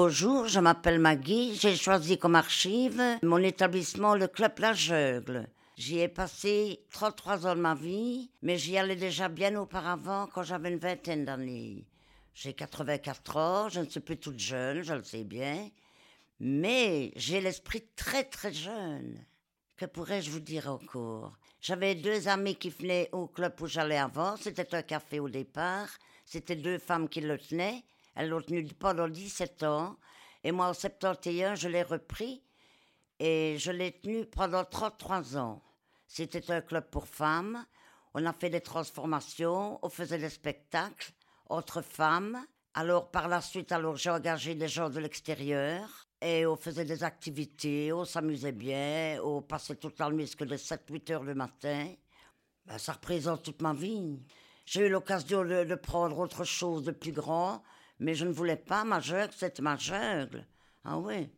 bonjour, je m'appelle Maggie. J'ai choisi comme archive mon établissement, le Club La Jeugle. J'y ai passé 33 ans de ma vie, mais j'y allais déjà bien auparavant quand j'avais une vingtaine d'années. J'ai 84 ans, je ne suis plus toute jeune, je le sais bien, mais j'ai l'esprit très très jeune. Que pourrais-je vous dire encore? J'avais deux amis qui venaient au club où j'allais avant, c'était un café au départ, c'était deux femmes qui le tenaient, elles l'ont tenu pendant 17 ans, et moi en 71 je l'ai repris, et je l'ai tenu pendant 33 ans. C'était un club pour femmes. On a fait des transformations, on faisait des spectacles entre femmes. Alors par la suite, alors j'ai engagé des gens de l'extérieur et on faisait des activités, on s'amusait bien, on passait toute la nuit jusqu'à 7-8 heures le matin. Ben, ça représente toute ma vie. J'ai eu l'occasion de, prendre autre chose de plus grand, mais je ne voulais pas ma jungle, c'était ma jungle. Ah oui.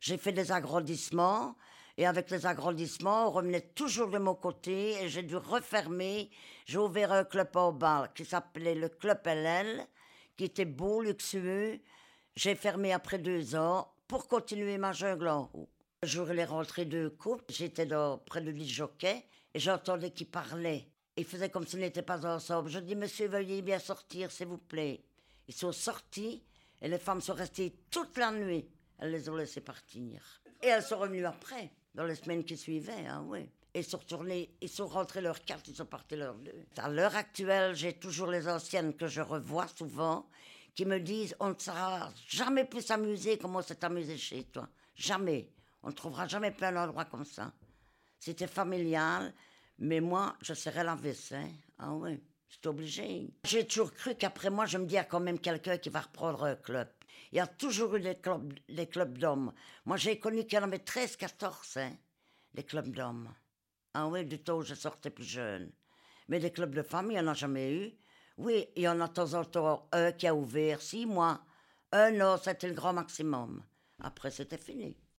J'ai fait des agrandissements et avec les agrandissements, on revenait toujours de mon côté et j'ai dû refermer. J'ai ouvert un club en bas qui s'appelait le Club LL, qui était beau, luxueux. J'ai fermé après deux ans pour continuer ma jungle en haut. Le jour les rentrées de coupe, j'étais près de l'île Jockey et j'entendais qu'ils parlaient. Ils faisaient comme s'ils n'étaient pas ensemble. Je dis, monsieur, veuillez bien sortir, s'il vous plaît. Ils sont sortis et les femmes sont restées toute la nuit. Elles les ont laissés partir. Et elles sont revenues après dans les semaines qui suivaient, hein, oui. Ils sont retournés, ils sont rentrés leurs cartes, ils sont partis leurs deux. À l'heure actuelle, j'ai toujours les anciennes que je revois souvent, qui me disent on ne sera jamais plus s'amuser comme on s'est amusé chez toi. Jamais. On ne trouvera jamais plein d'endroits comme ça. C'était familial, mais moi, je serais la vaisselle. Ah oui, c'est obligé. J'ai toujours cru qu'après moi, je me dis, il y a quand même quelqu'un qui va reprendre un club. Il y a toujours eu des clubs, des clubs d'hommes. Moi, j'ai connu qu'il y en avait 13, 14, hein, des clubs d'hommes. Ah oui, du temps où je sortais plus jeune. Mais des clubs de femmes, il n'y en a jamais eu. Oui, il y en a de temps en temps un qui a ouvert six mois. Un an, c'était le grand maximum. Après, c'était fini.